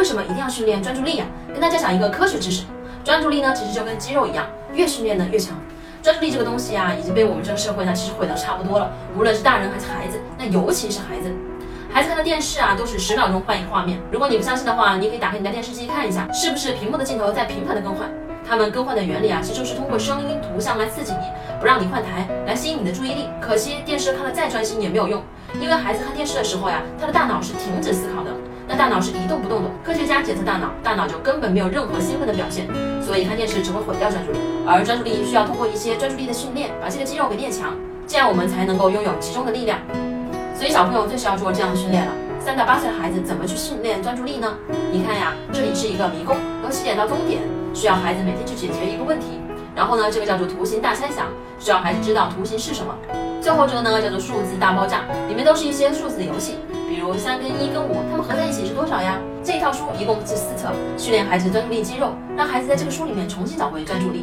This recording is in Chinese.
为什么一定要训练专注力呀？跟大家讲一个科学知识，专注力呢其实就跟肌肉一样，越训练呢越强。专注力这个东西啊，已经被我们这个社会呢其实毁得差不多了。无论是大人还是孩子，那尤其是孩子，孩子看的电视啊都是十秒钟换一个画面。如果你不相信的话，你可以打开你的电视机看一下，是不是屏幕的镜头在频繁的更换？他们更换的原理啊，其实就是通过声音、图像来刺激你，不让你换台，来吸引你的注意力。可惜电视看的再专心也没有用，因为孩子看电视的时候呀，他的大脑是停止思考的。大脑是一动不动的，科学家检测大脑，大脑就根本没有任何兴奋的表现，所以看电视只会毁掉专注力。而专注力需要通过一些专注力的训练，把这个肌肉给练强，这样我们才能够拥有集中的力量。所以小朋友最需要做这样的训练了。三到八岁的孩子怎么去训练专注力呢？你看呀，这里是一个迷宫，由起点到终点需要孩子每天去解决一个问题。然后呢，这个叫做图形大猜想，需要孩子知道图形是什么。最后这个呢叫做数字大爆炸，里面都是一些数字游戏。比如三跟一跟五，它们少呀？这一套书一共是四册，训练孩子专注力肌肉，让孩子在这个书里面重新找回专注力。